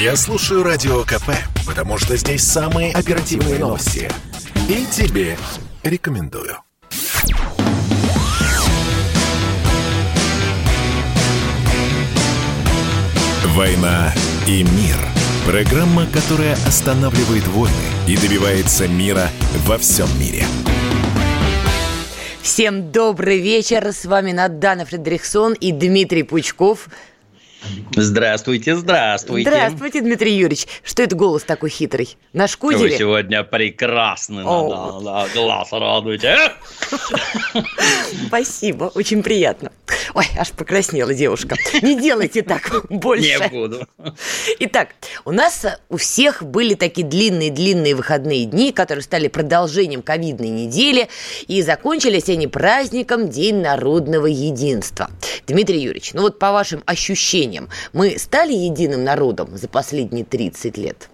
Я слушаю Радио КП, потому что здесь самые оперативные новости. И тебе рекомендую. «Война и мир» – программа, которая останавливает войны и добивается мира во всем мире. Всем добрый вечер. С вами Надана Фредериксон и Дмитрий Пучков. Здравствуйте, здравствуйте. Здравствуйте, Дмитрий Юрьевич. Что это голос такой хитрый? Наш кузере? Вы сегодня прекрасны, да, да, глаз радуете. Спасибо, очень приятно. Ой, аж покраснела девушка. Не делайте так больше. Не буду. Итак, у нас у всех были такие длинные-длинные выходные дни, которые стали продолжением ковидной недели, и закончились они праздником День народного единства. Дмитрий Юрьевич, ну вот по вашим ощущениям, мы стали единым народом за последние 30 лет?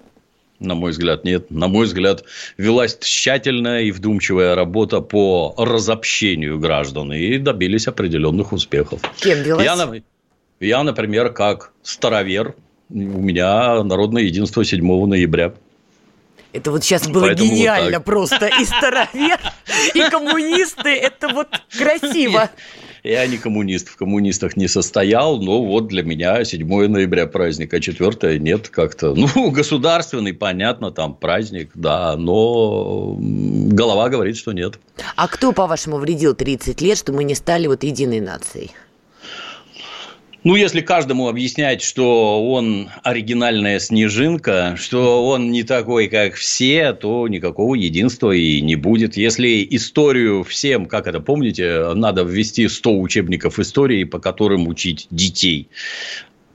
На мой взгляд, нет. На мой взгляд, велась тщательная и вдумчивая работа по разобщению граждан и добились определенных успехов. Кем велась? Я, я, например, как старовер, у меня народное единство 7 ноября. Это вот сейчас было Поэтому вот гениально так. просто. И старовер, и коммунисты. Это вот красиво. Я не коммунист, в коммунистах не состоял, но вот для меня 7 ноября праздник, а 4 нет как-то. Ну, государственный, понятно, там праздник, да, но голова говорит, что нет. А кто, по-вашему, вредил 30 лет, что мы не стали вот единой нацией? Ну, если каждому объяснять, что он оригинальная снежинка, что он не такой, как все, то никакого единства и не будет. Если историю всем, как это помните, надо ввести 100 учебников истории, по которым учить детей.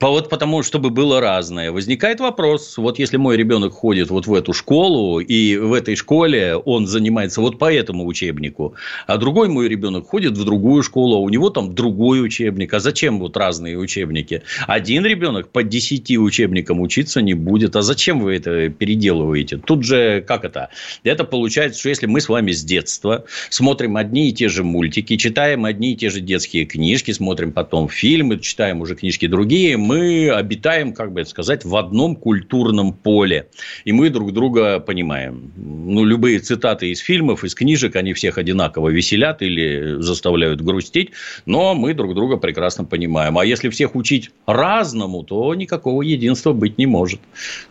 По- Вот потому, чтобы было разное. Возникает вопрос, вот если мой ребенок ходит вот в эту школу, и в этой школе он занимается вот по этому учебнику, а другой мой ребенок ходит в другую школу, а у него там другой учебник. А зачем вот разные учебники? Один ребенок по 10 учебникам учиться не будет. А зачем вы это переделываете? Тут же как это? Это получается, что если мы с вами с детства смотрим одни и те же мультики, читаем одни и те же детские книжки, смотрим потом фильмы, читаем уже книжки другие, мы обитаем, как бы это сказать, в одном культурном поле. И мы друг друга понимаем. Ну, любые цитаты из фильмов, из книжек, они всех одинаково веселят или заставляют грустить, но мы друг друга прекрасно понимаем. А если всех учить разному, то никакого единства быть не может.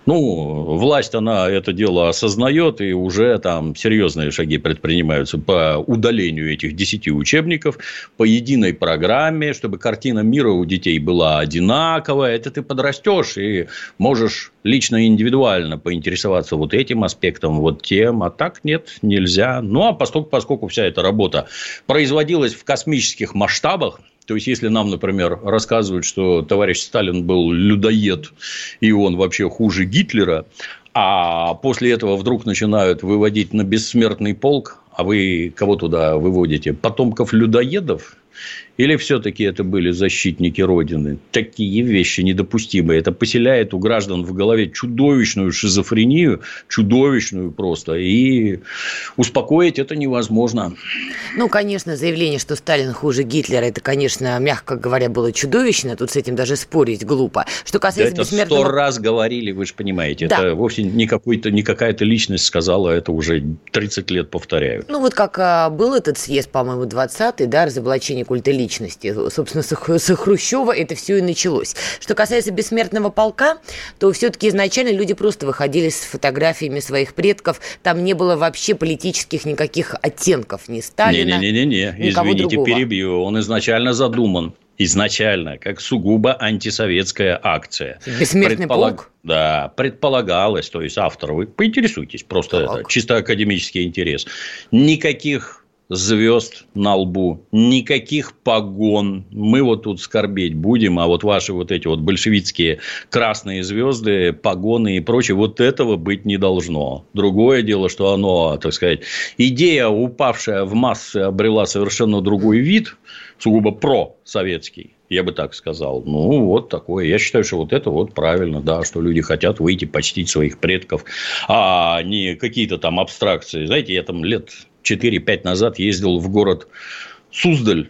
Ну, власть, она это дело осознает, и уже там серьезные шаги предпринимаются по удалению этих 10 учебников, по единой программе, чтобы картина мира у детей была одинаковая. Это ты подрастешь и можешь лично индивидуально поинтересоваться вот этим аспектом, вот тем, а так нет, нельзя. Ну, а поскольку, поскольку вся эта работа производилась в космических масштабах, то есть, если нам, например, рассказывают, что товарищ Сталин был людоед, и он вообще хуже Гитлера, а после этого вдруг начинают выводить на бессмертный полк, а вы кого туда выводите? Потомков людоедов? Или все-таки это были защитники Родины? Такие вещи недопустимые. Это поселяет у граждан в голове чудовищную шизофрению, чудовищную просто. И успокоить это невозможно. Ну, конечно, заявление, что Сталин хуже Гитлера, это, конечно, мягко говоря, было чудовищно. Тут с этим даже спорить глупо. Что Да касается это сто бессмертного... раз говорили, вы же понимаете. Да. Это вовсе не, какой-то, не какая-то личность сказала, это уже 30 лет повторяют. Ну, вот как а, был этот съезд, по-моему, 20-й, да, разоблачение культа личности. Собственно, с, Хру- с Хрущева это все и началось. Что касается бессмертного полка, то все-таки изначально люди просто выходили с фотографиями своих предков. Там не было вообще политических никаких оттенков ни Сталина. Не-не-не, извините, другого. перебью. Он изначально задуман. Изначально, как сугубо антисоветская акция. Бессмертный полк? Да, предполагалось, то есть автор, вы поинтересуйтесь, просто Так. это чисто академический интерес. Никаких звезд на лбу, никаких погон. Мы вот тут скорбеть будем, а вот ваши вот эти вот большевистские красные звезды, погоны и прочее, вот этого быть не должно. Другое дело, что оно, так сказать, идея, упавшая в массы, обрела совершенно другой вид, сугубо про-советский. Я бы так сказал. Ну, вот такое. Я считаю, что вот это вот правильно, да, что люди хотят выйти почтить своих предков, а не какие-то там абстракции. Знаете, я там лет 4-5 назад ездил в город Суздаль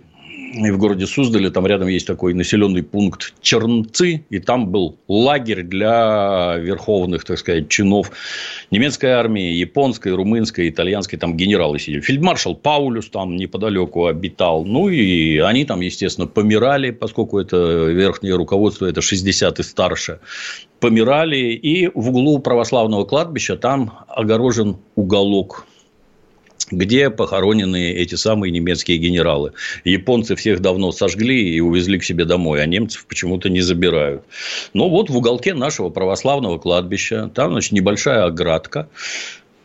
в городе Суздале, там рядом есть такой населенный пункт Чернцы, и там был лагерь для верховных, так сказать, чинов немецкой армии, японской, румынской, итальянской, там генералы сидели. Фельдмаршал Паулюс там неподалеку обитал. Ну, и они там, естественно, помирали, поскольку это верхнее руководство, это 60 и старше помирали, и в углу православного кладбища там огорожен уголок где похоронены эти самые немецкие генералы. Японцы всех давно сожгли и увезли к себе домой, а немцев почему-то не забирают. Но вот в уголке нашего православного кладбища, там, значит, небольшая оградка,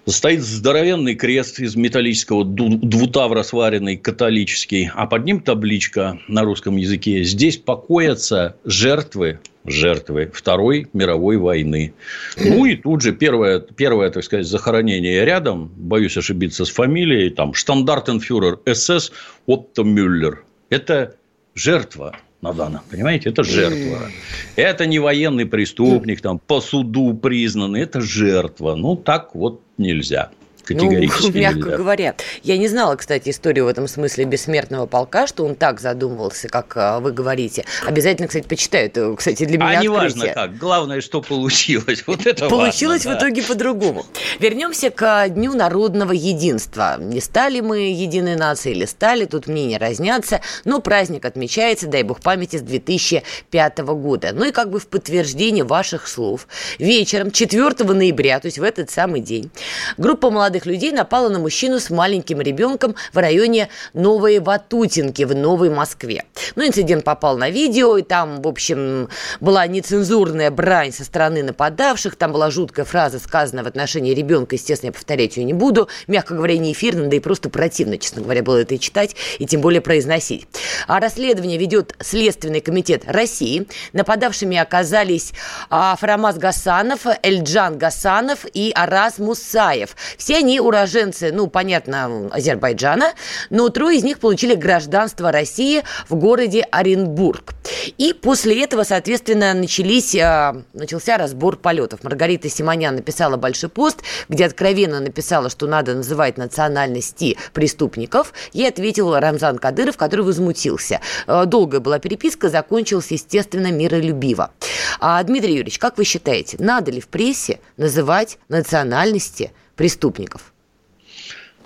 Стоит здоровенный крест из металлического двутавра сваренный, католический, а под ним табличка на русском языке. Здесь покоятся жертвы жертвы Второй мировой войны. Ну и тут же первое, первое, так сказать, захоронение рядом, боюсь ошибиться с фамилией, там штандартенфюрер СС Отто Мюллер. Это жертва Надана, понимаете, это жертва. Это не военный преступник, там, по суду признанный, это жертва. Ну, так вот нельзя категорически ну, мягко нельзя. говоря. Я не знала, кстати, историю в этом смысле бессмертного полка, что он так задумывался, как а, вы говорите. Обязательно, кстати, почитаю. Это, кстати, для меня А не важно как. Главное, что получилось. Вот это Получилось важно, в итоге по-другому. Вернемся к Дню народного единства. Не стали мы единой нацией или стали, тут мнения разнятся, но праздник отмечается, дай бог памяти, с 2005 года. Ну и как бы в подтверждение ваших слов, вечером 4 ноября, то есть в этот самый день, группа молодых молодых людей напала на мужчину с маленьким ребенком в районе Новой Ватутинки в Новой Москве. Ну, инцидент попал на видео, и там, в общем, была нецензурная брань со стороны нападавших, там была жуткая фраза, сказанная в отношении ребенка, естественно, я повторять ее не буду, мягко говоря, не эфирно, да и просто противно, честно говоря, было это и читать, и тем более произносить. А расследование ведет Следственный комитет России. Нападавшими оказались а, Фарамаз Гасанов, Эльджан Гасанов и Арас Мусаев. Все они уроженцы, ну, понятно, Азербайджана, но трое из них получили гражданство России в городе Оренбург. И после этого, соответственно, начались, а, начался разбор полетов. Маргарита Симонян написала большой пост, где откровенно написала, что надо называть национальности преступников. Ей ответил Рамзан Кадыров, который возмутился. А, долгая была переписка, закончилась, естественно, миролюбиво. А, Дмитрий Юрьевич, как вы считаете, надо ли в прессе называть национальности преступников?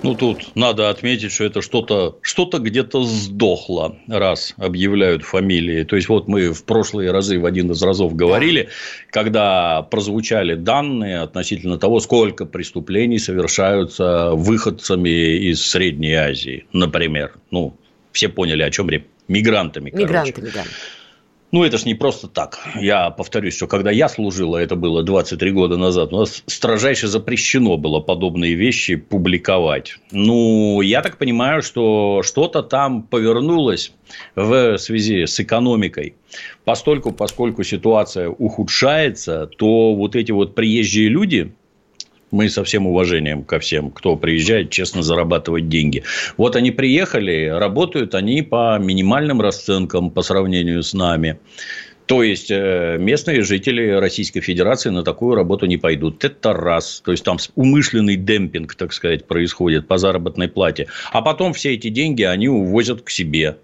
Ну, тут надо отметить, что это что-то что где-то сдохло, раз объявляют фамилии. То есть, вот мы в прошлые разы, в один из разов говорили, когда прозвучали данные относительно того, сколько преступлений совершаются выходцами из Средней Азии, например. Ну, все поняли, о чем речь. Мигрантами, Мигрантами, короче. да. Ну, это ж не просто так. Я повторюсь, что когда я служил, а это было 23 года назад, у нас строжайше запрещено было подобные вещи публиковать. Ну, я так понимаю, что что-то там повернулось в связи с экономикой. Постольку, поскольку ситуация ухудшается, то вот эти вот приезжие люди, мы со всем уважением ко всем, кто приезжает честно зарабатывать деньги. Вот они приехали, работают они по минимальным расценкам по сравнению с нами. То есть, э, местные жители Российской Федерации на такую работу не пойдут. Это раз. То есть, там умышленный демпинг, так сказать, происходит по заработной плате. А потом все эти деньги они увозят к себе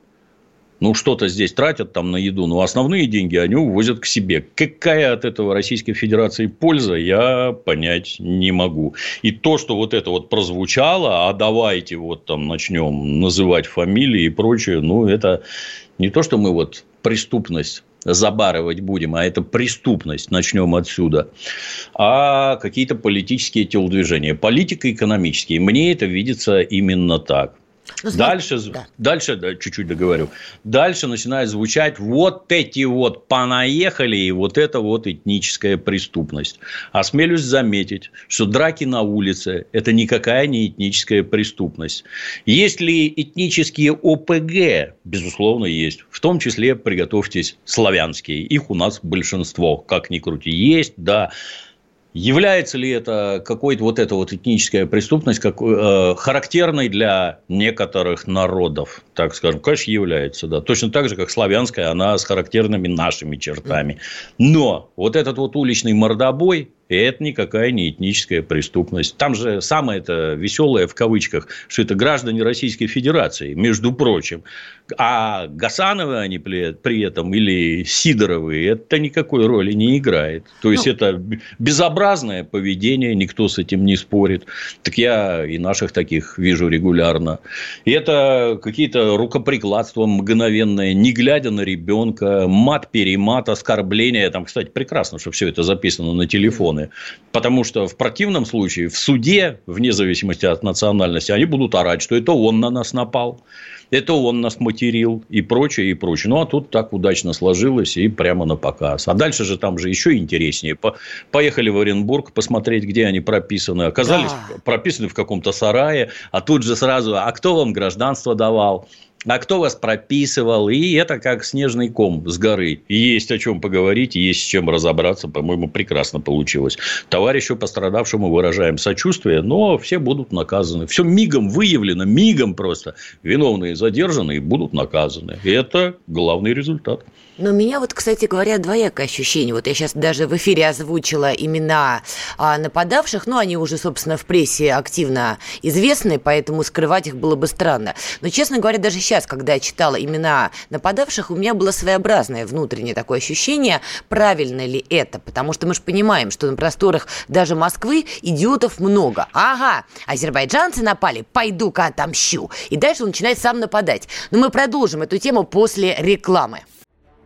ну, что-то здесь тратят там на еду, но основные деньги они увозят к себе. Какая от этого Российской Федерации польза, я понять не могу. И то, что вот это вот прозвучало, а давайте вот там начнем называть фамилии и прочее, ну, это не то, что мы вот преступность забарывать будем, а это преступность, начнем отсюда, а какие-то политические телодвижения, политико-экономические. Мне это видится именно так. Ну, дальше, да. дальше, да, чуть-чуть договорю. Дальше начинает звучать вот эти вот понаехали и вот это вот этническая преступность. Осмелюсь заметить, что драки на улице – это никакая не этническая преступность. Есть ли этнические ОПГ? Безусловно, есть. В том числе, приготовьтесь, славянские. Их у нас большинство, как ни крути. Есть, да. Является ли это какой-то вот эта вот этническая преступность как, э, характерной для некоторых народов, так скажем? Конечно, является, да. Точно так же, как славянская, она с характерными нашими чертами. Но вот этот вот уличный мордобой, И это никакая не этническая преступность. Там же самое это веселое в кавычках, что это граждане Российской Федерации, между прочим. А Гасановы они при этом или Сидоровы, это никакой роли не играет. То есть, ну, это безобразное поведение, никто с этим не спорит. Так я и наших таких вижу регулярно. И это какие-то рукоприкладства мгновенные, не глядя на ребенка, мат-перемат, оскорбления. Там, кстати, прекрасно, что все это записано на телефоны. Потому что в противном случае в суде, вне зависимости от национальности, они будут орать, что это он на нас напал это он нас материл и прочее, и прочее. Ну, а тут так удачно сложилось и прямо на показ. А дальше же там же еще интереснее. Поехали в Оренбург посмотреть, где они прописаны. Оказались да. прописаны в каком-то сарае, а тут же сразу, а кто вам гражданство давал? А кто вас прописывал, и это как снежный ком с горы. Есть о чем поговорить, есть с чем разобраться, по-моему, прекрасно получилось. Товарищу пострадавшему выражаем сочувствие, но все будут наказаны. Все мигом выявлено, мигом просто. Виновные задержаны и будут наказаны. Это главный результат. Но меня вот, кстати говоря, двоякое ощущение. Вот я сейчас даже в эфире озвучила имена а, нападавших, но они уже, собственно, в прессе активно известны, поэтому скрывать их было бы странно. Но, честно говоря, даже сейчас, когда я читала имена нападавших, у меня было своеобразное внутреннее такое ощущение, правильно ли это, потому что мы же понимаем, что на просторах даже Москвы идиотов много. Ага, азербайджанцы напали, пойду-ка отомщу. И дальше он начинает сам нападать. Но мы продолжим эту тему после рекламы.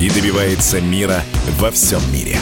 и добивается мира во всем мире.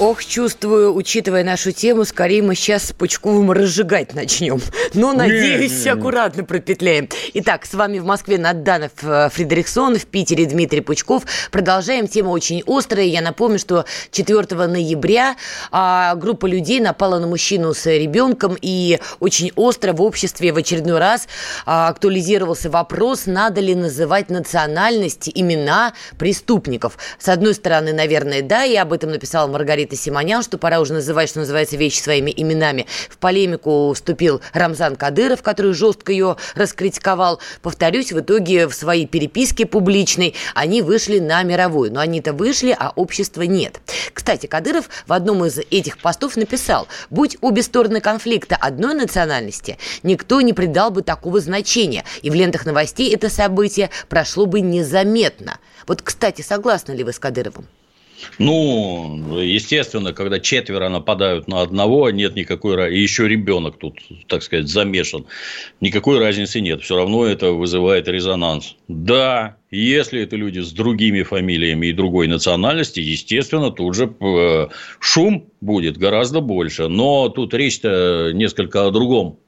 Ох, чувствую, учитывая нашу тему, скорее мы сейчас с Пучковым разжигать начнем. Но, надеюсь, не, не, аккуратно пропетляем. Итак, с вами в Москве Надданов э, Фредериксон, в Питере Дмитрий Пучков. Продолжаем. Тема очень острая. Я напомню, что 4 ноября а, группа людей напала на мужчину с ребенком, и очень остро в обществе в очередной раз а, актуализировался вопрос, надо ли называть национальности, имена преступников. С одной стороны, наверное, да, и об этом написала Маргарита Маргарита Симонян, что пора уже называть, что называется, вещи своими именами. В полемику вступил Рамзан Кадыров, который жестко ее раскритиковал. Повторюсь, в итоге в своей переписке публичной они вышли на мировую. Но они-то вышли, а общества нет. Кстати, Кадыров в одном из этих постов написал, будь обе стороны конфликта одной национальности, никто не придал бы такого значения, и в лентах новостей это событие прошло бы незаметно. Вот, кстати, согласны ли вы с Кадыровым? Ну, естественно, когда четверо нападают на одного, нет никакой и еще ребенок тут, так сказать, замешан, никакой разницы нет. Все равно это вызывает резонанс. Да, если это люди с другими фамилиями и другой национальности, естественно, тут же э, шум будет гораздо больше. Но тут речь-то несколько о другом.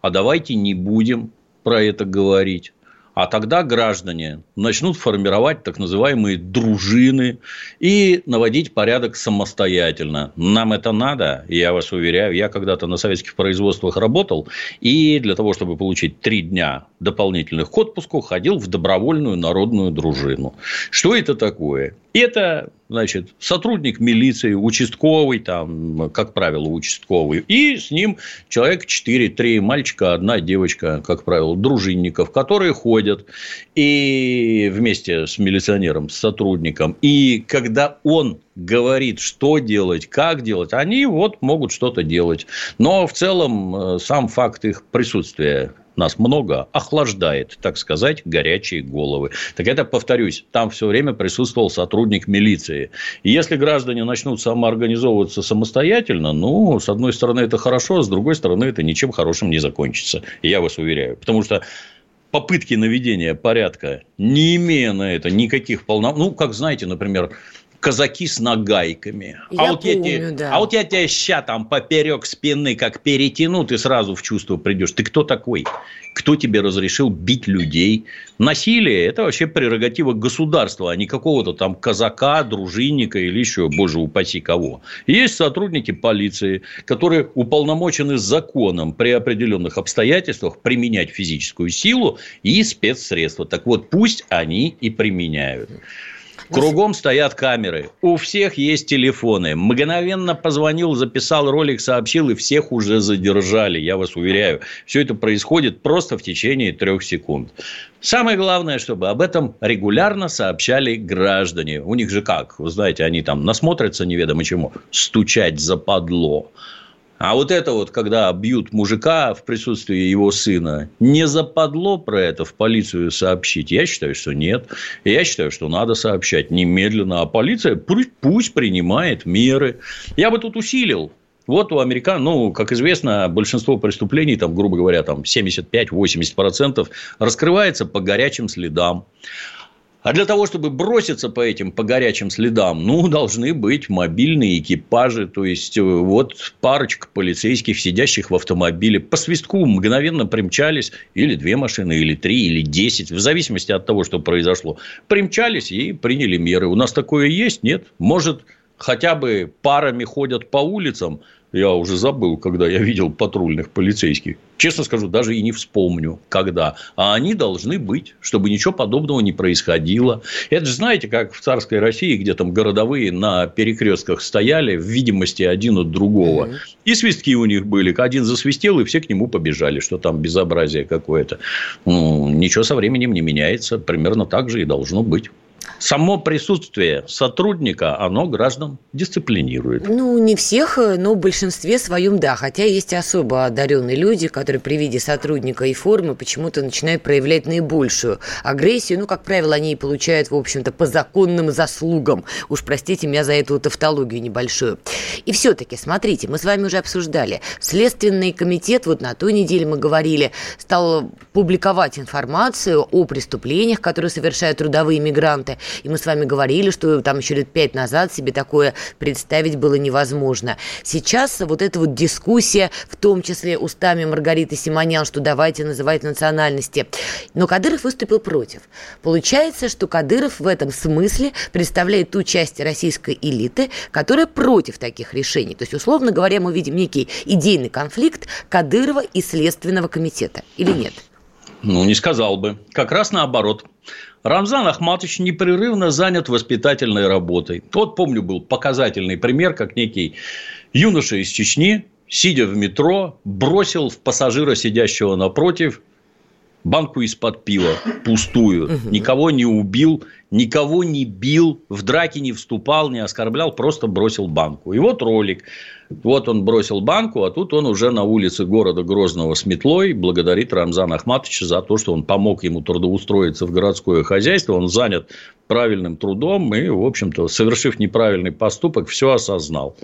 А давайте не будем про это говорить. А тогда граждане начнут формировать так называемые дружины и наводить порядок самостоятельно. Нам это надо, я вас уверяю. Я когда-то на советских производствах работал, и для того, чтобы получить три дня дополнительных к отпуску, ходил в добровольную народную дружину. Что это такое? Это, значит, сотрудник милиции, участковый, там, как правило, участковый, и с ним человек 4, 3 мальчика, одна девочка, как правило, дружинников, которые ходят и вместе с милиционером, с сотрудником. И когда он говорит, что делать, как делать, они вот могут что-то делать. Но в целом э, сам факт их присутствия нас много, охлаждает, так сказать, горячие головы. Так это, повторюсь, там все время присутствовал сотрудник милиции. И если граждане начнут самоорганизовываться самостоятельно, ну, с одной стороны, это хорошо, а с другой стороны, это ничем хорошим не закончится. Я вас уверяю. Потому что попытки наведения порядка, не имея на это никаких полномочий, ну, как знаете, например, казаки с нагайками. Я а, вот помню, я те, да. а вот я тебя ща там поперек спины как перетяну, ты сразу в чувство придешь. Ты кто такой? Кто тебе разрешил бить людей? Насилие – это вообще прерогатива государства, а не какого-то там казака, дружинника или еще, боже упаси кого. Есть сотрудники полиции, которые уполномочены законом при определенных обстоятельствах применять физическую силу и спецсредства. Так вот, пусть они и применяют. Кругом стоят камеры. У всех есть телефоны. Мгновенно позвонил, записал ролик, сообщил, и всех уже задержали. Я вас уверяю. Все это происходит просто в течение трех секунд. Самое главное, чтобы об этом регулярно сообщали граждане. У них же как? Вы знаете, они там насмотрятся неведомо чему. Стучать западло. А вот это вот, когда бьют мужика в присутствии его сына, не западло про это в полицию сообщить? Я считаю, что нет. Я считаю, что надо сообщать немедленно. А полиция пусть принимает меры. Я бы тут усилил вот у американ, ну, как известно, большинство преступлений, там, грубо говоря, там 75-80% раскрывается по горячим следам. А для того, чтобы броситься по этим, по горячим следам, ну, должны быть мобильные экипажи. То есть, э, вот парочка полицейских, сидящих в автомобиле, по свистку мгновенно примчались. Или две машины, или три, или десять. В зависимости от того, что произошло. Примчались и приняли меры. У нас такое есть? Нет? Может, хотя бы парами ходят по улицам, я уже забыл, когда я видел патрульных полицейских. Честно скажу, даже и не вспомню, когда. А они должны быть, чтобы ничего подобного не происходило. Это же, знаете, как в царской России, где там городовые на перекрестках стояли в видимости один от другого. Угу. И свистки у них были. Один засвистел, и все к нему побежали, что там безобразие какое-то. Ну, ничего со временем не меняется. Примерно так же и должно быть само присутствие сотрудника, оно граждан дисциплинирует. Ну, не всех, но в большинстве своем да. Хотя есть особо одаренные люди, которые при виде сотрудника и формы почему-то начинают проявлять наибольшую агрессию. Ну, как правило, они и получают, в общем-то, по законным заслугам. Уж простите меня за эту тавтологию небольшую. И все-таки, смотрите, мы с вами уже обсуждали. Следственный комитет, вот на той неделе мы говорили, стал публиковать информацию о преступлениях, которые совершают трудовые мигранты. И мы с вами говорили, что там еще лет пять назад себе такое представить было невозможно. Сейчас вот эта вот дискуссия, в том числе устами Маргариты Симонян, что давайте называть национальности. Но Кадыров выступил против. Получается, что Кадыров в этом смысле представляет ту часть российской элиты, которая против таких решений. То есть, условно говоря, мы видим некий идейный конфликт Кадырова и Следственного комитета. Или нет? Ну, не сказал бы. Как раз наоборот. Рамзан Ахматович непрерывно занят воспитательной работой. Вот помню, был показательный пример, как некий юноша из Чечни, сидя в метро, бросил в пассажира, сидящего напротив, банку из-под пива пустую, никого не убил, никого не бил, в драке не вступал, не оскорблял, просто бросил банку. И вот ролик. Вот он бросил банку, а тут он уже на улице города Грозного с метлой благодарит Рамзана Ахматовича за то, что он помог ему трудоустроиться в городское хозяйство. Он занят правильным трудом и, в общем-то, совершив неправильный поступок, все осознал.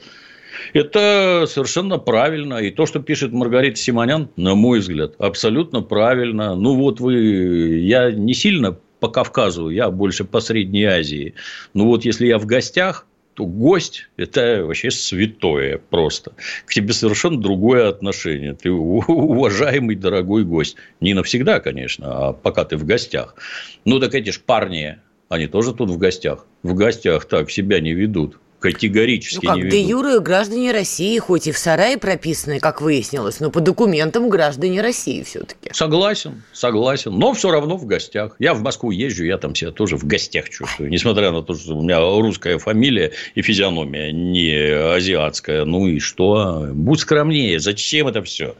Это совершенно правильно. И то, что пишет Маргарита Симонян, на мой взгляд, абсолютно правильно. Ну, вот вы... Я не сильно по Кавказу, я больше по Средней Азии. Ну, вот если я в гостях, то гость – это вообще святое просто. К тебе совершенно другое отношение. Ты уважаемый, дорогой гость. Не навсегда, конечно, а пока ты в гостях. Ну, так эти ж парни, они тоже тут в гостях. В гостях так себя не ведут категорически ну, как, не ведут. де юры граждане России, хоть и в сарае прописаны, как выяснилось, но по документам граждане России все-таки. Согласен, согласен, но все равно в гостях. Я в Москву езжу, я там себя тоже в гостях чувствую, несмотря на то, что у меня русская фамилия и физиономия не азиатская. Ну и что? Будь скромнее, зачем это все?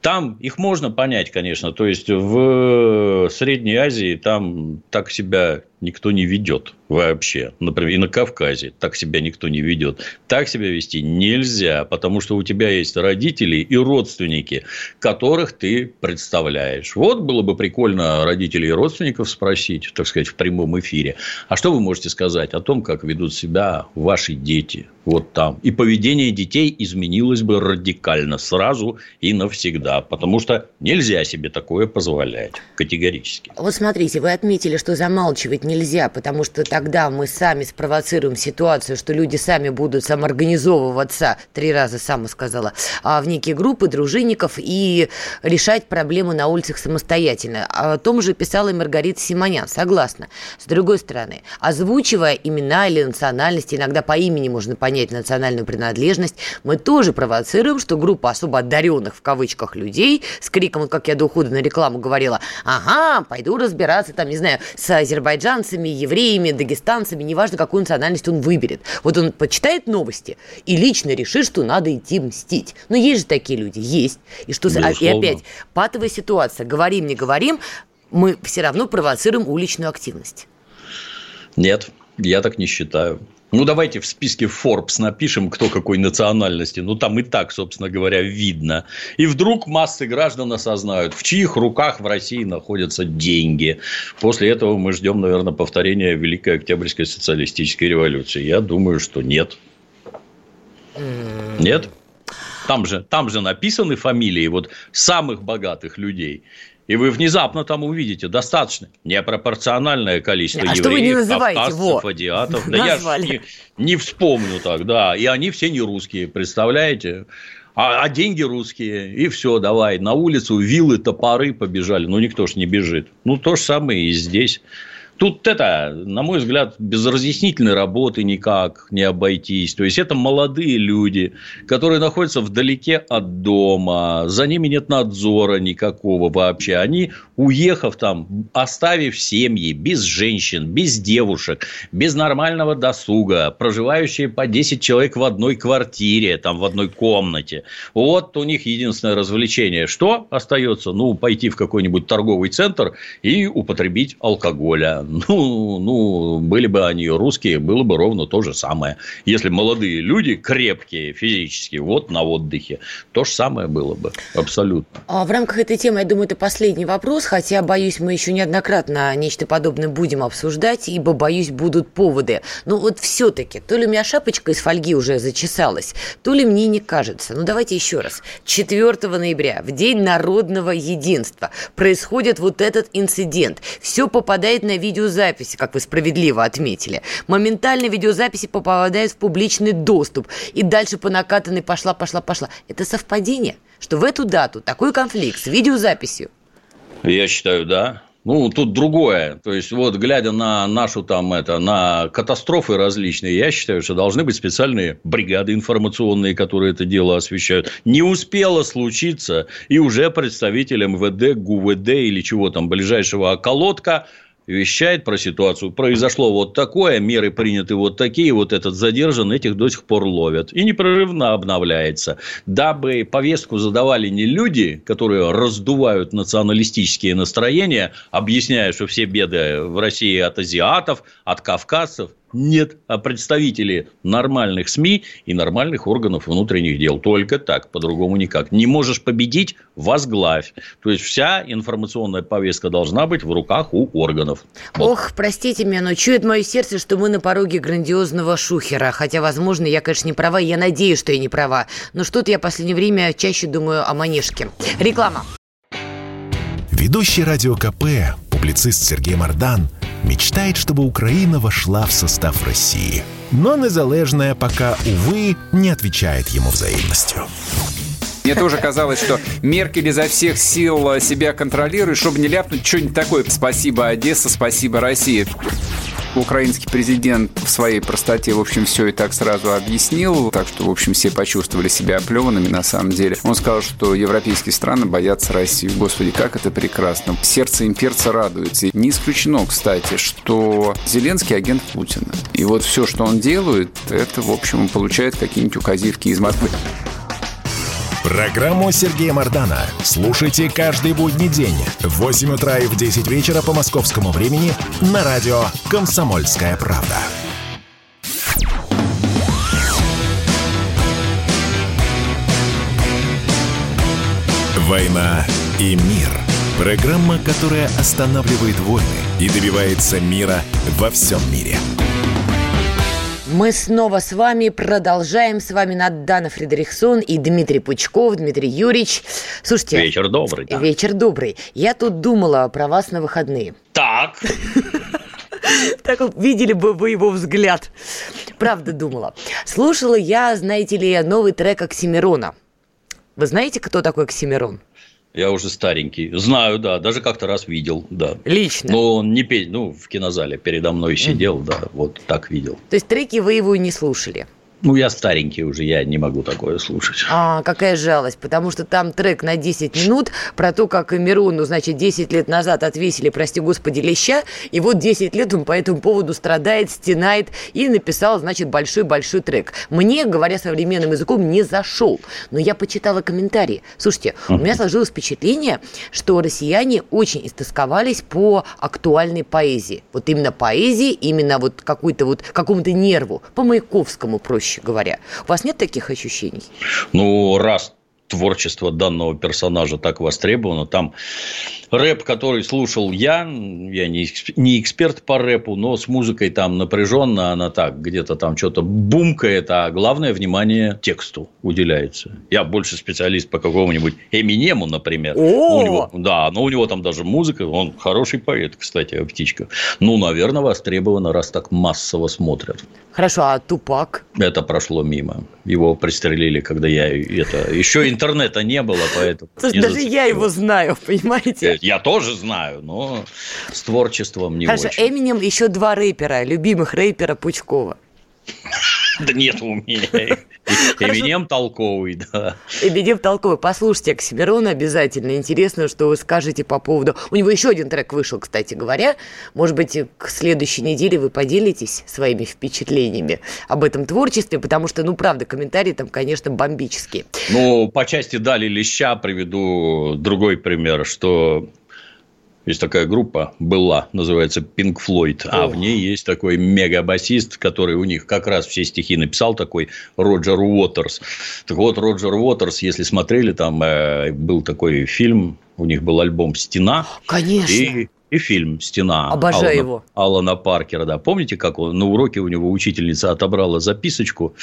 Там их можно понять, конечно, то есть в Средней Азии там так себя никто не ведет вообще. Например, и на Кавказе так себя никто не ведет. Так себя вести нельзя, потому что у тебя есть родители и родственники, которых ты представляешь. Вот было бы прикольно родителей и родственников спросить, так сказать, в прямом эфире. А что вы можете сказать о том, как ведут себя ваши дети? Вот там. И поведение детей изменилось бы радикально сразу и навсегда, потому что нельзя себе такое позволять категорически. Вот смотрите, вы отметили, что замалчивать нельзя, потому что тогда мы сами спровоцируем ситуацию, что люди сами будут самоорганизовываться, три раза сама сказала, а в некие группы дружинников и решать проблемы на улицах самостоятельно. О том же писала Маргарита Симонян, согласна. С другой стороны, озвучивая имена или национальности, иногда по имени можно понять, понять национальную принадлежность, мы тоже провоцируем, что группа особо одаренных в кавычках людей с криком, как я до ухода на рекламу говорила, ага, пойду разбираться там, не знаю, с азербайджанцами, евреями, дагестанцами, неважно, какую национальность он выберет. Вот он почитает новости и лично решит, что надо идти мстить. Но есть же такие люди, есть. И что Безусловно. и опять патовая ситуация. Говорим, не говорим, мы все равно провоцируем уличную активность. Нет, я так не считаю. Ну, давайте в списке Forbes напишем, кто какой национальности. Ну, там и так, собственно говоря, видно. И вдруг массы граждан осознают, в чьих руках в России находятся деньги. После этого мы ждем, наверное, повторения Великой Октябрьской социалистической революции. Я думаю, что нет. Нет? Там же, там же написаны фамилии вот самых богатых людей. И вы внезапно там увидите достаточно непропорциональное количество а евреев, кавказцев, адиатов. Да я же не, не вспомню так, да. И они все не русские, представляете? А, а деньги русские, и все, давай, на улицу вилы, топоры побежали. Ну, никто ж не бежит. Ну, то же самое и здесь. Тут это, на мой взгляд, без разъяснительной работы никак не обойтись. То есть, это молодые люди, которые находятся вдалеке от дома, за ними нет надзора никакого вообще. Они, уехав там, оставив семьи, без женщин, без девушек, без нормального досуга, проживающие по 10 человек в одной квартире, там, в одной комнате. Вот у них единственное развлечение. Что остается? Ну, пойти в какой-нибудь торговый центр и употребить алкоголя ну, ну, были бы они русские, было бы ровно то же самое. Если молодые люди, крепкие физически, вот на отдыхе, то же самое было бы, абсолютно. А в рамках этой темы, я думаю, это последний вопрос, хотя, боюсь, мы еще неоднократно нечто подобное будем обсуждать, ибо, боюсь, будут поводы. Но вот все-таки, то ли у меня шапочка из фольги уже зачесалась, то ли мне не кажется. Ну, давайте еще раз. 4 ноября, в День народного единства, происходит вот этот инцидент. Все попадает на видео видеозаписи, как вы справедливо отметили. Моментально видеозаписи попадают в публичный доступ. И дальше по накатанной пошла, пошла, пошла. Это совпадение, что в эту дату такой конфликт с видеозаписью? Я считаю, да. Ну, тут другое. То есть, вот, глядя на нашу там, это, на катастрофы различные, я считаю, что должны быть специальные бригады информационные, которые это дело освещают. Не успело случиться, и уже представитель МВД, ГУВД или чего там, ближайшего околотка вещает про ситуацию. Произошло вот такое, меры приняты вот такие, вот этот задержан, этих до сих пор ловят. И непрерывно обновляется. Дабы повестку задавали не люди, которые раздувают националистические настроения, объясняя, что все беды в России от азиатов, от кавказцев – нет, а представители нормальных СМИ и нормальных органов внутренних дел. Только так, по-другому никак. Не можешь победить – возглавь. То есть, вся информационная повестка должна быть в руках у органов. Вот. Ох, простите меня, но чует мое сердце, что мы на пороге грандиозного шухера. Хотя, возможно, я, конечно, не права, я надеюсь, что я не права. Но что-то я в последнее время чаще думаю о манежке. Реклама. Ведущий радио КП, публицист Сергей Мардан – мечтает, чтобы Украина вошла в состав России. Но незалежная пока, увы, не отвечает ему взаимностью. Мне тоже казалось, что Меркель изо всех сил себя контролирует, чтобы не ляпнуть что-нибудь такое. Спасибо, Одесса, спасибо, Россия украинский президент в своей простоте, в общем, все и так сразу объяснил, так что, в общем, все почувствовали себя оплеванными на самом деле. Он сказал, что европейские страны боятся России. Господи, как это прекрасно. Сердце имперца радуется. Не исключено, кстати, что Зеленский агент Путина. И вот все, что он делает, это, в общем, он получает какие-нибудь указивки из Москвы. Программу Сергея Мардана слушайте каждый будний день в 8 утра и в 10 вечера по московскому времени на радио «Комсомольская правда». «Война и мир» – программа, которая останавливает войны и добивается мира во всем мире – Мы снова с вами продолжаем. С вами Надана Фредериксон и Дмитрий Пучков, Дмитрий Юрьевич. Слушайте. Вечер добрый. Да. Вечер добрый. Я тут думала про вас на выходные. Так. Так видели бы вы его взгляд. Правда думала. Слушала я, знаете ли, новый трек Оксимирона. Вы знаете, кто такой Оксимирон? Я уже старенький. Знаю, да. Даже как-то раз видел, да. Лично? Но он не петь, ну, в кинозале передо мной сидел, mm-hmm. да, вот так видел. То есть треки вы его не слушали? Ну, я старенький уже, я не могу такое слушать. А, какая жалость, потому что там трек на 10 минут про то, как Мирону, значит, 10 лет назад отвесили, прости господи, леща, и вот 10 лет он по этому поводу страдает, стенает, и написал, значит, большой-большой трек. Мне, говоря современным языком, не зашел, но я почитала комментарии. Слушайте, у меня сложилось впечатление, что россияне очень истосковались по актуальной поэзии. Вот именно поэзии, именно вот какой-то вот, какому-то нерву, по Маяковскому проще проще говоря. У вас нет таких ощущений? Ну, раз творчество данного персонажа так востребовано. Там рэп, который слушал я, я не, не эксперт по рэпу, но с музыкой там напряженно, она так, где-то там что-то бумкает, а главное внимание тексту уделяется. Я больше специалист по какому-нибудь Эминему, например. О! У него, да, но у него там даже музыка, он хороший поэт, кстати, птичка. Ну, наверное, востребовано, раз так массово смотрят. Хорошо, а Тупак? Это прошло мимо. Его пристрелили, когда я это... Еще интернета не было, поэтому... Слушай, даже я его знаю, понимаете? Э, я тоже знаю, но с творчеством не Хорошо, очень. Эминем еще два рэпера, любимых рэпера Пучкова. Да нет у меня. Эминем толковый, да. Эминем толковый. Послушайте Оксимирона обязательно. Интересно, что вы скажете по поводу... У него еще один трек вышел, кстати говоря. Может быть, к следующей неделе вы поделитесь своими впечатлениями об этом творчестве, потому что, ну, правда, комментарии там, конечно, бомбические. Ну, по части Дали Леща приведу другой пример, что есть такая группа, была, называется Pink Floyd, а в ней есть такой мега-басист, который у них как раз все стихи написал, такой Роджер Уотерс. Так вот, Роджер Уотерс, если смотрели, там э, был такой фильм, у них был альбом «Стена». Конечно. И и фильм «Стена» Обожаю Алана, его. Алана Паркера. Да. Помните, как он, на уроке у него учительница отобрала записочку,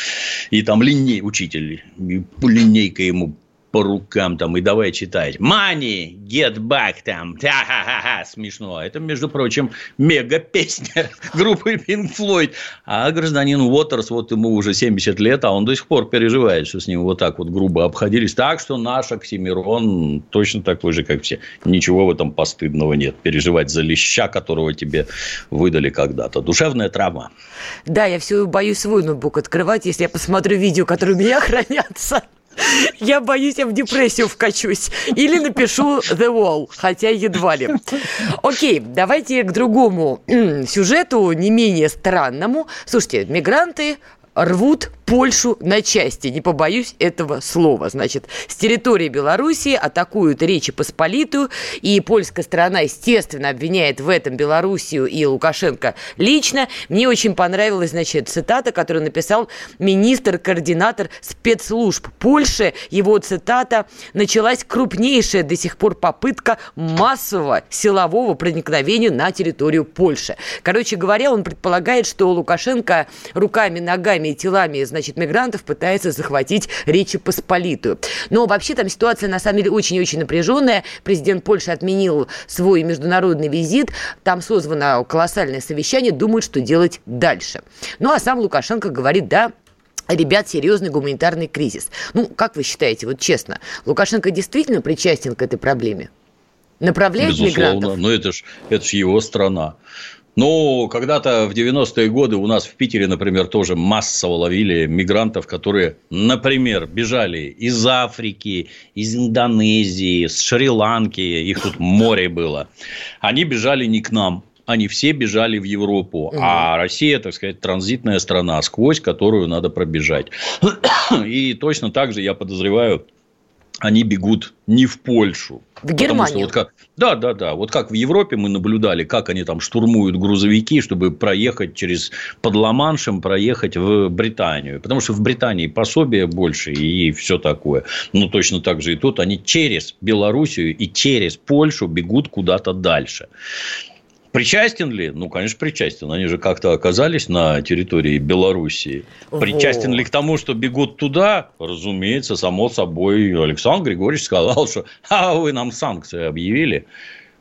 и там линей, учитель, линейка ему по рукам там и давай читать. Money, get back там. Ха-ха-ха, смешно. Это, между прочим, мега песня группы Pink Floyd. А гражданин Уотерс, вот ему уже 70 лет, а он до сих пор переживает, что с ним вот так вот грубо обходились. Так что наш Оксимирон точно такой же, как все. Ничего в этом постыдного нет. Переживать за леща, которого тебе выдали когда-то. Душевная травма. Да, я все боюсь свой ноутбук открывать, если я посмотрю видео, которые у меня хранятся. Я боюсь, я в депрессию вкачусь. Или напишу The Wall, хотя едва ли. Окей, давайте к другому сюжету, не менее странному. Слушайте, мигранты рвут Польшу на части, не побоюсь этого слова. Значит, с территории Белоруссии атакуют Речи Посполитую, и польская сторона, естественно, обвиняет в этом Белоруссию и Лукашенко лично. Мне очень понравилась, значит, цитата, которую написал министр-координатор спецслужб Польши. Его цитата «Началась крупнейшая до сих пор попытка массового силового проникновения на территорию Польши». Короче говоря, он предполагает, что Лукашенко руками, ногами и телами значит, мигрантов пытается захватить Речи Посполитую. Но вообще там ситуация на самом деле очень-очень напряженная. Президент Польши отменил свой международный визит. Там созвано колоссальное совещание. Думают, что делать дальше. Ну, а сам Лукашенко говорит, да, Ребят, серьезный гуманитарный кризис. Ну, как вы считаете, вот честно, Лукашенко действительно причастен к этой проблеме? Направляет Безусловно, мигрантов? но это ж, это ж его страна. Ну, когда-то в 90-е годы у нас в Питере, например, тоже массово ловили мигрантов, которые, например, бежали из Африки, из Индонезии, с Шри-Ланки, их тут море было. Они бежали не к нам, они все бежали в Европу, угу. а Россия, так сказать, транзитная страна, сквозь которую надо пробежать. И точно так же, я подозреваю, они бегут не в Польшу. В Германию. вот как, да, да, да. Вот как в Европе мы наблюдали, как они там штурмуют грузовики, чтобы проехать через под Ла-Маншем, проехать в Британию. Потому что в Британии пособия больше и все такое. Ну, точно так же и тут. Они через Белоруссию и через Польшу бегут куда-то дальше. Причастен ли? Ну, конечно, причастен. Они же как-то оказались на территории Белоруссии. Причастен вот. ли к тому, что бегут туда? Разумеется, само собой. Александр Григорьевич сказал, что а вы нам санкции объявили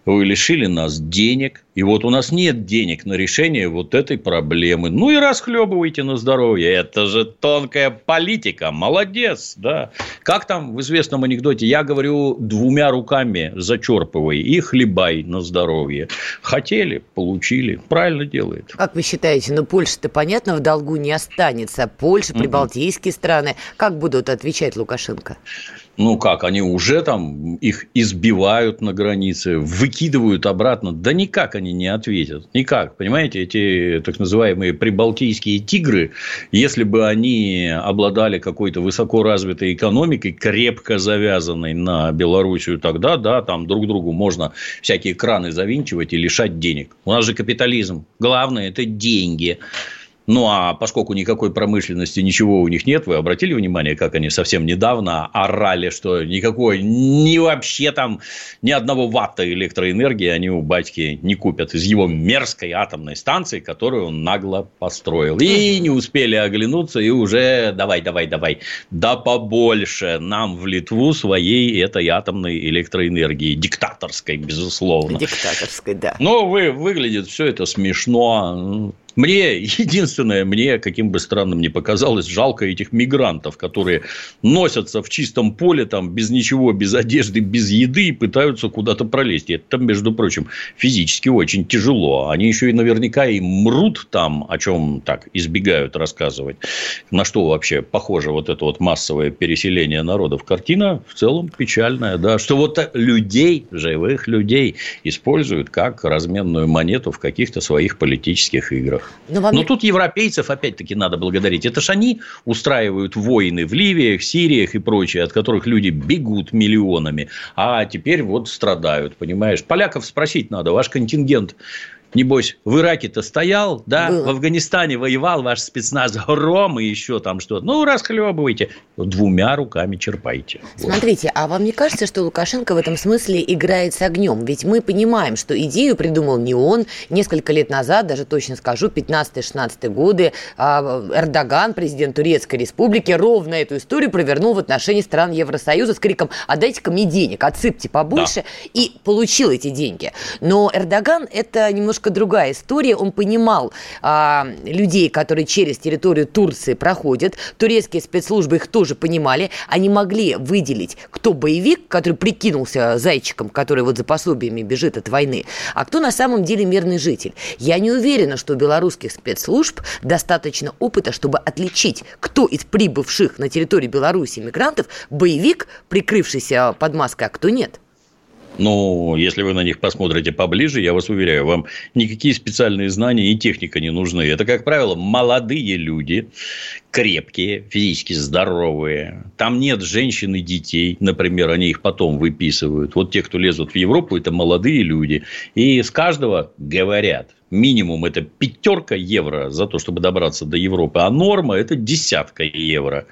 вы лишили нас денег, и вот у нас нет денег на решение вот этой проблемы. Ну и расхлебывайте на здоровье. Это же тонкая политика. Молодец, да. Как там в известном анекдоте? Я говорю двумя руками зачерпывай и хлебай на здоровье. Хотели, получили. Правильно делает. Как вы считаете, ну Польша-то, понятно, в долгу не останется. Польша, прибалтийские страны. Как будут отвечать Лукашенко? Ну как, они уже там их избивают на границе, выкидывают обратно. Да никак они не ответят. Никак. Понимаете, эти так называемые прибалтийские тигры, если бы они обладали какой-то высоко развитой экономикой, крепко завязанной на Белоруссию, тогда, да, там друг другу можно всякие краны завинчивать и лишать денег. У нас же капитализм. Главное – это деньги. Ну, а поскольку никакой промышленности, ничего у них нет, вы обратили внимание, как они совсем недавно орали, что никакой, ни вообще там, ни одного ватта электроэнергии они у батьки не купят из его мерзкой атомной станции, которую он нагло построил. И не успели оглянуться, и уже давай, давай, давай, да побольше нам в Литву своей этой атомной электроэнергии, диктаторской, безусловно. Диктаторской, да. Но вы, выглядит все это смешно. Мне, единственное, мне, каким бы странным ни показалось, жалко этих мигрантов, которые носятся в чистом поле, там, без ничего, без одежды, без еды и пытаются куда-то пролезть. Это, между прочим, физически очень тяжело. Они еще и наверняка и мрут там, о чем так избегают рассказывать. На что вообще похоже вот это вот массовое переселение народов. Картина в целом печальная, да, что вот людей, живых людей используют как разменную монету в каких-то своих политических играх. Но, вам... Но тут европейцев опять-таки надо благодарить. Это ж они устраивают войны в Ливиях, Сириях и прочее, от которых люди бегут миллионами, а теперь вот страдают, понимаешь? Поляков спросить надо, ваш контингент Небось, в Ираке-то стоял, да, Было. в Афганистане воевал ваш спецназ Гром и еще там что-то. Ну, расхлебывайте, двумя руками черпайте. Смотрите, вот. а вам не кажется, что Лукашенко в этом смысле играет с огнем? Ведь мы понимаем, что идею придумал не он. Несколько лет назад, даже точно скажу, 15-16 годы, а, Эрдоган, президент Турецкой республики, ровно эту историю провернул в отношении стран Евросоюза с криком «отдайте-ка мне денег, отсыпьте побольше» да. и получил эти деньги. Но Эрдоган – это немножко немножко другая история. Он понимал а, людей, которые через территорию Турции проходят. Турецкие спецслужбы их тоже понимали. Они могли выделить, кто боевик, который прикинулся зайчиком, который вот за пособиями бежит от войны, а кто на самом деле мирный житель. Я не уверена, что у белорусских спецслужб достаточно опыта, чтобы отличить, кто из прибывших на территорию Беларуси мигрантов боевик, прикрывшийся под маской, а кто нет. Но если вы на них посмотрите поближе, я вас уверяю, вам никакие специальные знания и техника не нужны. Это, как правило, молодые люди, крепкие, физически здоровые. Там нет женщин и детей, например, они их потом выписывают. Вот те, кто лезут в Европу, это молодые люди. И с каждого говорят – минимум это пятерка евро за то, чтобы добраться до Европы, а норма это десятка евро.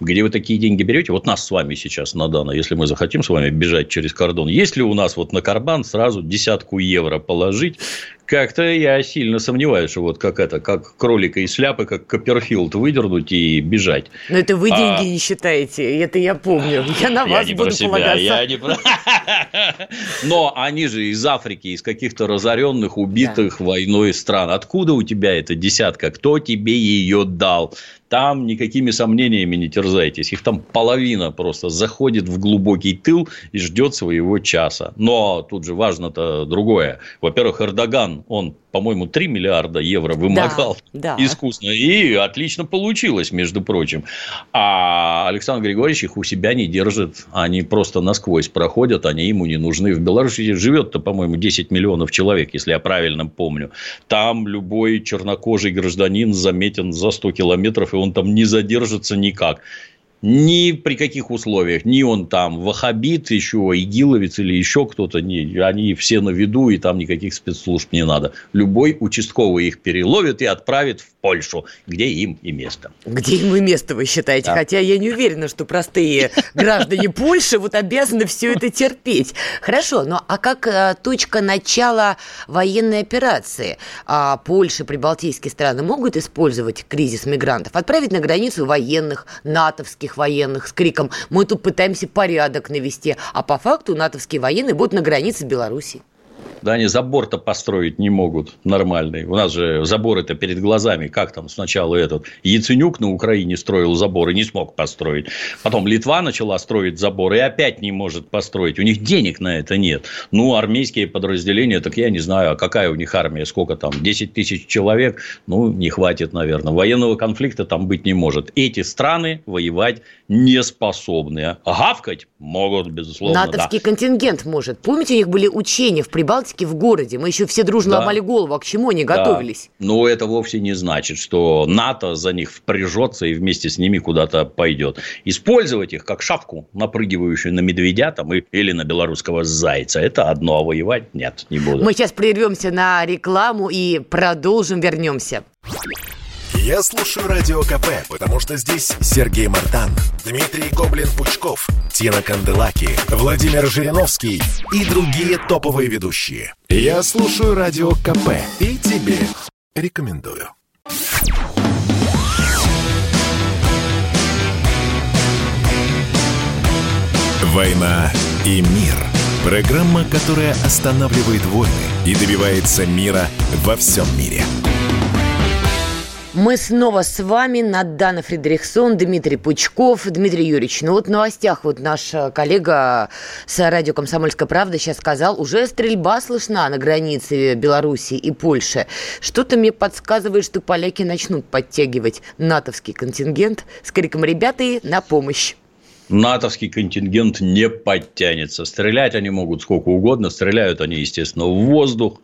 Где вы такие деньги берете? Вот нас с вами сейчас на Дана, если мы захотим с вами бежать через кордон. Есть ли у нас вот на карбан сразу десятку евро положить? Как-то я сильно сомневаюсь, что вот как это, как кролика из шляпы, как Копперфилд выдернуть и бежать. Но это вы деньги а... не считаете, это я помню. Я на вас я не буду про себя, полагаться. Я не про... Но они же из Африки, из каких-то разоренных, убитых да. войной стран. Откуда у тебя эта десятка? Кто тебе ее дал? Там никакими сомнениями не терзайтесь. Их там половина просто заходит в глубокий тыл и ждет своего часа. Но тут же важно-то другое. Во-первых, Эрдоган, он по-моему, 3 миллиарда евро вымогал да, да. искусно. И отлично получилось, между прочим. А Александр Григорьевич их у себя не держит. Они просто насквозь проходят, они ему не нужны. В Беларуси живет-то, по-моему, 10 миллионов человек, если я правильно помню. Там любой чернокожий гражданин заметен за 100 километров, и он там не задержится никак. Ни при каких условиях. Ни он там вахабит, еще игиловец или еще кто-то. Не, они все на виду, и там никаких спецслужб не надо. Любой участковый их переловит и отправит в Польшу, где им и место. Где им и место, вы считаете? Да. Хотя я не уверена, что простые граждане Польши вот обязаны все это терпеть. Хорошо, но а как а, точка начала военной операции? А Польша, прибалтийские страны могут использовать кризис мигрантов? Отправить на границу военных, натовских военных с криком «Мы тут пытаемся порядок навести», а по факту натовские военные будут на границе Беларуси. Да, они забор-то построить не могут нормальный. У нас же заборы-то перед глазами. Как там сначала этот Яценюк на Украине строил забор и не смог построить. Потом Литва начала строить забор и опять не может построить. У них денег на это нет. Ну, армейские подразделения, так я не знаю, а какая у них армия, сколько там, 10 тысяч человек? Ну, не хватит, наверное. Военного конфликта там быть не может. Эти страны воевать не способны. Гавкать могут, безусловно. Натовский да. контингент может. Помните, у них были учения в Прибалтике в городе? Мы еще все дружно да. ломали голову, а к чему они да. готовились? Но это вовсе не значит, что НАТО за них впряжется и вместе с ними куда-то пойдет. Использовать их как шапку, напрыгивающую на медведя там, или на белорусского зайца, это одно, а воевать нет, не буду. Мы сейчас прервемся на рекламу и продолжим, вернемся. Я слушаю Радио КП, потому что здесь Сергей Мартан, Дмитрий Гоблин-Пучков, Тина Канделаки, Владимир Жириновский и другие топовые ведущие. Я слушаю Радио КП и тебе рекомендую. «Война и мир» – программа, которая останавливает войны и добивается мира во всем мире – мы снова с вами, Надана Фредериксон, Дмитрий Пучков. Дмитрий Юрьевич, ну вот в новостях вот наш э, коллега с радио «Комсомольская правда» сейчас сказал, уже стрельба слышна на границе Беларуси и Польши. Что-то мне подсказывает, что поляки начнут подтягивать натовский контингент с криком «Ребята, на помощь!» натовский контингент не подтянется. Стрелять они могут сколько угодно. Стреляют они, естественно, в воздух.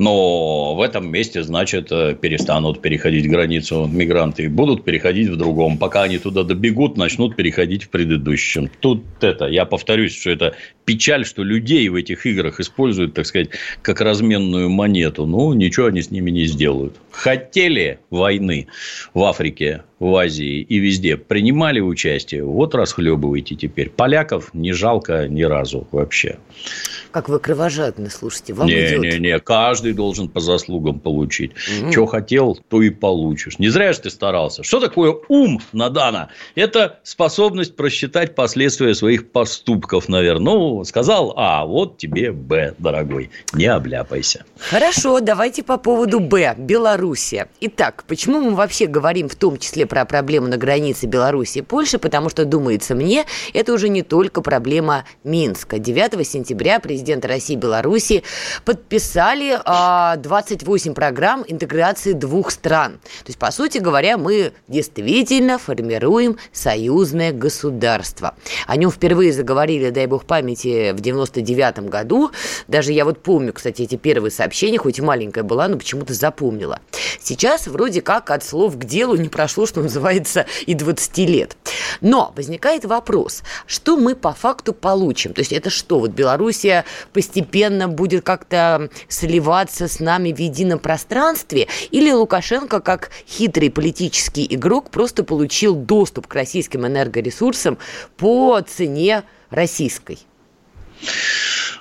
Но в этом месте, значит, э, перестанут переходить границу мигранты. Будут переходить в другом. Пока они туда добегут, начнут переходить в предыдущем. Тут это, я повторюсь, что это печаль, что людей в этих играх используют, так сказать, как разменную монету. Ну, ничего они с ними не сделают. Хотели войны в Африке, в Азии и везде принимали участие, вот расхлебывайте теперь. Поляков не жалко ни разу вообще. Как вы кровожадны, слушайте, вам не, идет. Не, не, каждый должен по заслугам получить. Угу. Что хотел, то и получишь. Не зря же ты старался. Что такое ум, Надана? Это способность просчитать последствия своих поступков, наверное. Ну, сказал А, вот тебе Б, дорогой. Не обляпайся. Хорошо, давайте по поводу Б. Белоруссия. Итак, почему мы вообще говорим в том числе про проблему на границе Беларуси и Польши? Потому что, думается мне, это уже не только проблема Минска. 9 сентября президент президента России и Беларуси подписали 28 а, программ интеграции двух стран. То есть, по сути говоря, мы действительно формируем союзное государство. О нем впервые заговорили, дай бог памяти, в 99 году. Даже я вот помню, кстати, эти первые сообщения, хоть и маленькая была, но почему-то запомнила. Сейчас вроде как от слов к делу не прошло, что называется, и 20 лет. Но возникает вопрос, что мы по факту получим? То есть это что, вот Белоруссия постепенно будет как-то сливаться с нами в едином пространстве? Или Лукашенко, как хитрый политический игрок, просто получил доступ к российским энергоресурсам по цене российской?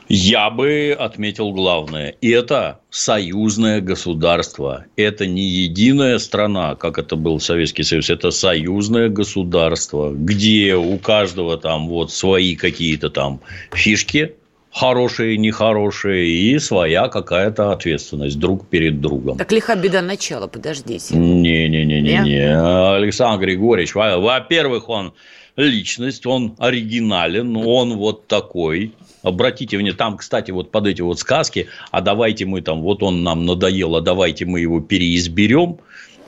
Я бы отметил главное. Это союзное государство. Это не единая страна, как это был Советский Союз. Это союзное государство, где у каждого там вот свои какие-то там фишки, хорошие, нехорошие, и своя какая-то ответственность друг перед другом. Так лиха беда начала, подождите. Не-не-не-не. Александр Григорьевич, во-первых, он личность, он оригинален, он вот такой. Обратите внимание, там, кстати, вот под эти вот сказки, а давайте мы там, вот он нам надоел, а давайте мы его переизберем.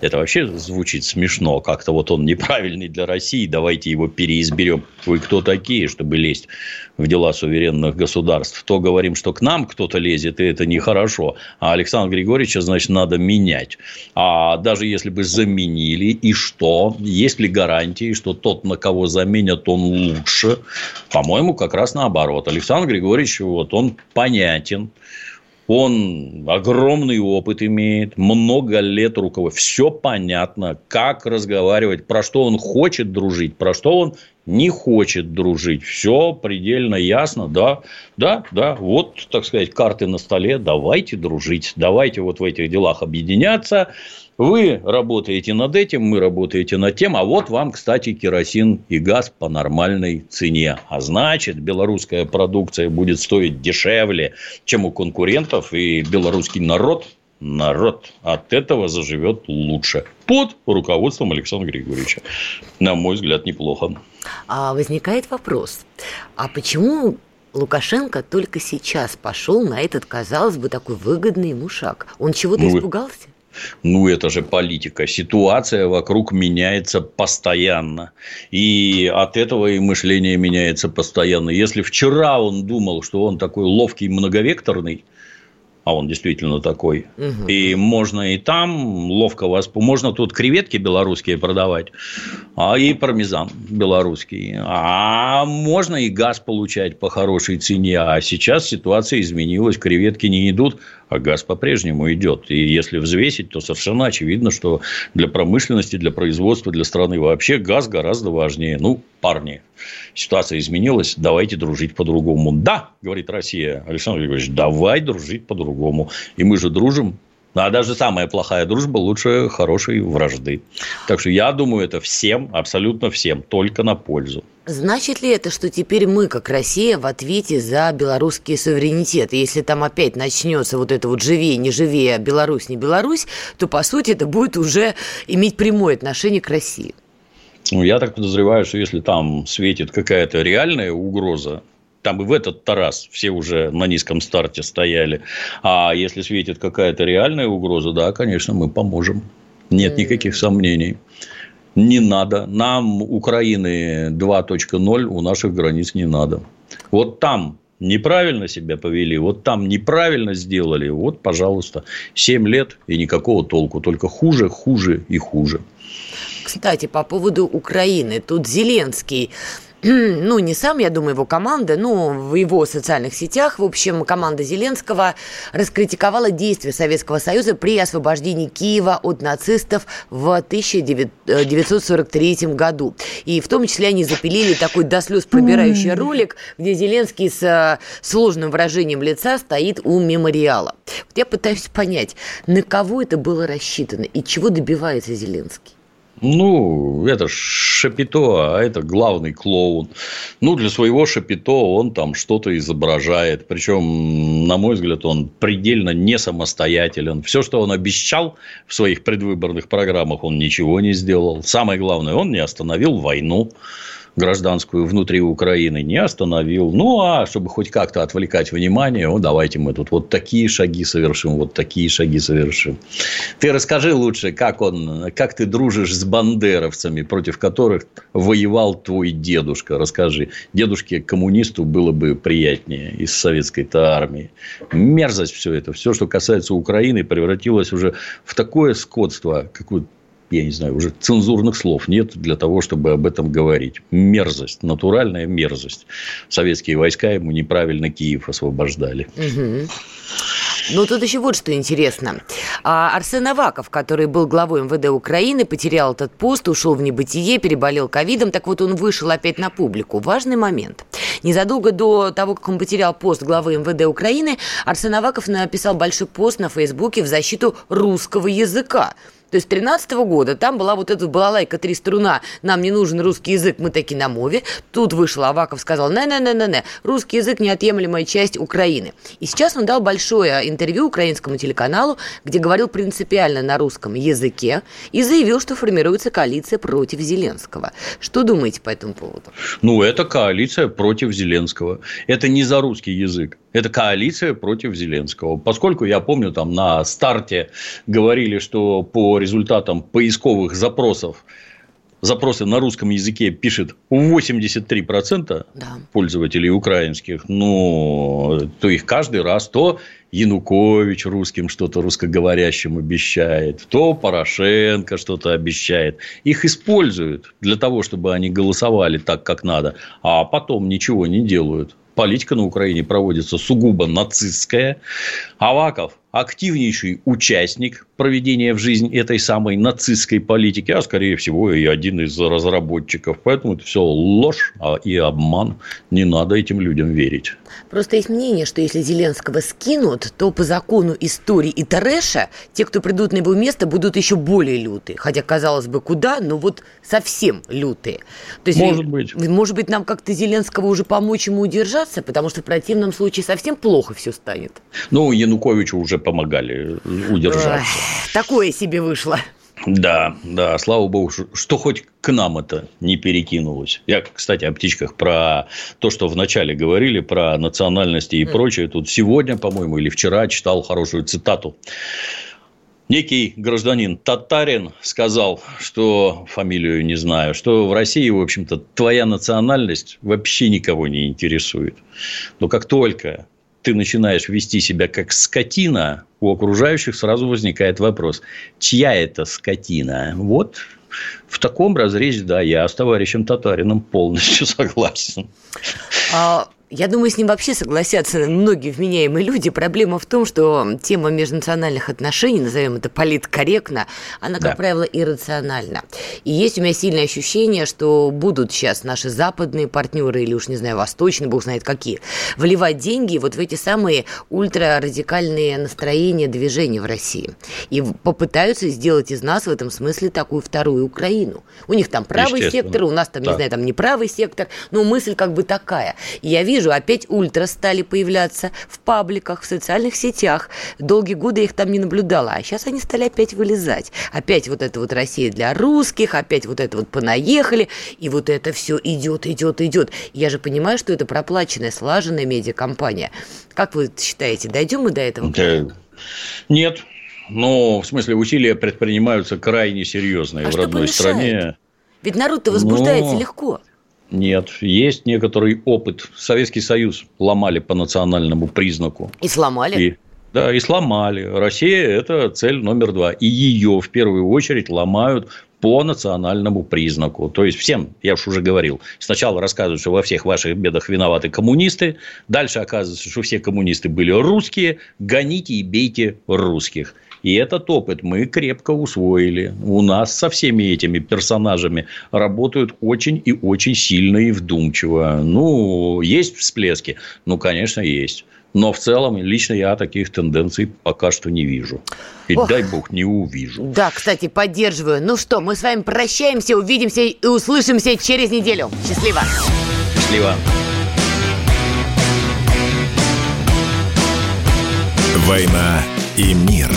Это вообще звучит смешно. Как-то вот он неправильный для России, давайте его переизберем. Вы кто такие, чтобы лезть в дела суверенных государств? То говорим, что к нам кто-то лезет, и это нехорошо. А Александра Григорьевича, значит, надо менять. А даже если бы заменили, и что? Есть ли гарантии, что тот, на кого заменят, он лучше? По-моему, как раз наоборот. Александр Григорьевич, вот он понятен он огромный опыт имеет, много лет руководит. Все понятно, как разговаривать, про что он хочет дружить, про что он не хочет дружить. Все предельно ясно, да, да, да. Вот, так сказать, карты на столе. Давайте дружить, давайте вот в этих делах объединяться. Вы работаете над этим, мы работаете над тем, а вот вам, кстати, керосин и газ по нормальной цене. А значит, белорусская продукция будет стоить дешевле, чем у конкурентов, и белорусский народ народ от этого заживет лучше. Под руководством Александра Григорьевича. На мой взгляд, неплохо. А возникает вопрос, а почему Лукашенко только сейчас пошел на этот, казалось бы, такой выгодный ему шаг? Он чего-то ну, испугался? Ну, это же политика. Ситуация вокруг меняется постоянно. И от этого и мышление меняется постоянно. Если вчера он думал, что он такой ловкий, многовекторный, а он действительно такой. Угу. И можно и там ловко вас... Можно тут креветки белорусские продавать, а и пармезан белорусский. А можно и газ получать по хорошей цене. А сейчас ситуация изменилась, креветки не идут, а газ по-прежнему идет. И если взвесить, то совершенно очевидно, что для промышленности, для производства, для страны вообще газ гораздо важнее. Ну, парни, ситуация изменилась, давайте дружить по-другому. Да, говорит Россия, Александр Григорьевич, давай дружить по-другому. И мы же дружим а даже самая плохая дружба лучше хорошей вражды. Так что я думаю, это всем, абсолютно всем, только на пользу. Значит ли это, что теперь мы, как Россия, в ответе за белорусский суверенитет? И если там опять начнется вот это вот живее, не живее, Беларусь, не Беларусь, то, по сути, это будет уже иметь прямое отношение к России. Ну, я так подозреваю, что если там светит какая-то реальная угроза, там и в этот Тарас все уже на низком старте стояли. А если светит какая-то реальная угроза, да, конечно, мы поможем. Нет никаких сомнений. Не надо. Нам Украины 2.0 у наших границ не надо. Вот там неправильно себя повели, вот там неправильно сделали, вот, пожалуйста, 7 лет и никакого толку, только хуже, хуже и хуже. Кстати, по поводу Украины, тут Зеленский ну, не сам, я думаю, его команда, но в его социальных сетях, в общем, команда Зеленского раскритиковала действия Советского Союза при освобождении Киева от нацистов в 1943 году. И в том числе они запилили такой до слез пробирающий ролик, где Зеленский с э, сложным выражением лица стоит у мемориала. Вот я пытаюсь понять, на кого это было рассчитано и чего добивается Зеленский. Ну, это Шапито, а это главный клоун. Ну, для своего Шапито он там что-то изображает. Причем, на мой взгляд, он предельно не самостоятелен. Все, что он обещал в своих предвыборных программах, он ничего не сделал. Самое главное, он не остановил войну гражданскую внутри Украины не остановил. Ну, а чтобы хоть как-то отвлекать внимание, ну, давайте мы тут вот такие шаги совершим, вот такие шаги совершим. Ты расскажи лучше, как он, как ты дружишь с бандеровцами, против которых воевал твой дедушка. Расскажи. Дедушке коммунисту было бы приятнее из советской-то армии. Мерзость все это. Все, что касается Украины, превратилось уже в такое скотство, какое я не знаю, уже цензурных слов нет для того, чтобы об этом говорить. Мерзость, натуральная мерзость. Советские войска ему неправильно Киев освобождали. Ну, тут еще вот что интересно. А Арсен Аваков, который был главой МВД Украины, потерял этот пост, ушел в небытие, переболел ковидом. Так вот, он вышел опять на публику. Важный момент. Незадолго до того, как он потерял пост главы МВД Украины, Арсен Аваков написал большой пост на Фейсбуке в защиту русского языка. То есть 13 года там была вот эта балалайка три струна, нам не нужен русский язык, мы таки на мове. Тут вышел Аваков, сказал, не-не-не-не-не, русский язык неотъемлемая часть Украины. И сейчас он дал большое интервью украинскому телеканалу, где говорил принципиально на русском языке и заявил, что формируется коалиция против Зеленского. Что думаете по этому поводу? Ну, это коалиция против Зеленского. Это не за русский язык. Это коалиция против Зеленского. Поскольку я помню, там на старте говорили, что по результатам поисковых запросов запросы на русском языке пишет 83% да. пользователей украинских, ну, то их каждый раз то Янукович русским что-то русскоговорящим обещает, то Порошенко что-то обещает. Их используют для того, чтобы они голосовали так, как надо, а потом ничего не делают политика на Украине проводится сугубо нацистская. Аваков активнейший участник проведения в жизнь этой самой нацистской политики, а скорее всего и один из разработчиков. Поэтому это все ложь а и обман. Не надо этим людям верить. Просто есть мнение, что если Зеленского скинут, то по закону истории и Тереша те, кто придут на его место, будут еще более лютые. Хотя, казалось бы, куда, но вот совсем лютые. То есть, может быть. Может быть, нам как-то Зеленского уже помочь ему удержаться, потому что в противном случае совсем плохо все станет. Ну, Януковичу уже помогали удержаться. Ой, такое себе вышло. Да, да, слава богу, что хоть к нам это не перекинулось. Я, кстати, о птичках про то, что вначале говорили, про национальности и прочее. Тут сегодня, по-моему, или вчера читал хорошую цитату. Некий гражданин татарин сказал, что фамилию не знаю, что в России, в общем-то, твоя национальность вообще никого не интересует. Но как только ты начинаешь вести себя как скотина, у окружающих сразу возникает вопрос, чья это скотина? Вот в таком разрезе, да, я с товарищем Татарином полностью согласен. А я думаю, с ним вообще согласятся многие вменяемые люди. Проблема в том, что тема межнациональных отношений, назовем это политкорректно, она, как да. правило, иррациональна. И есть у меня сильное ощущение, что будут сейчас наши западные партнеры, или уж не знаю, восточные, бог знает какие, вливать деньги вот в эти самые ультрарадикальные настроения, движения в России. И попытаются сделать из нас в этом смысле такую вторую Украину. У них там правый сектор, у нас там, да. не знаю, там не правый сектор, но мысль как бы такая. И я вижу, вижу, опять ультра стали появляться в пабликах, в социальных сетях. Долгие годы я их там не наблюдала, а сейчас они стали опять вылезать. Опять вот это вот Россия для русских, опять вот это вот понаехали, и вот это все идет, идет, идет. Я же понимаю, что это проплаченная, слаженная медиакомпания. Как вы считаете, дойдем мы до этого? Нет, но в смысле усилия предпринимаются крайне серьезные а в родной стране. Ведь народ-то возбуждается Но... легко. Нет, есть некоторый опыт. Советский Союз ломали по национальному признаку. И сломали? И, да, и сломали. Россия – это цель номер два. И ее в первую очередь ломают по национальному признаку. То есть, всем, я уж уже говорил, сначала рассказывают, что во всех ваших бедах виноваты коммунисты, дальше оказывается, что все коммунисты были русские, гоните и бейте русских. И этот опыт мы крепко усвоили. У нас со всеми этими персонажами работают очень и очень сильно и вдумчиво. Ну, есть всплески? Ну, конечно, есть. Но в целом лично я таких тенденций пока что не вижу. И Ох. дай бог не увижу. Да, кстати, поддерживаю. Ну что, мы с вами прощаемся, увидимся и услышимся через неделю. Счастливо. Счастливо. «Война и мир».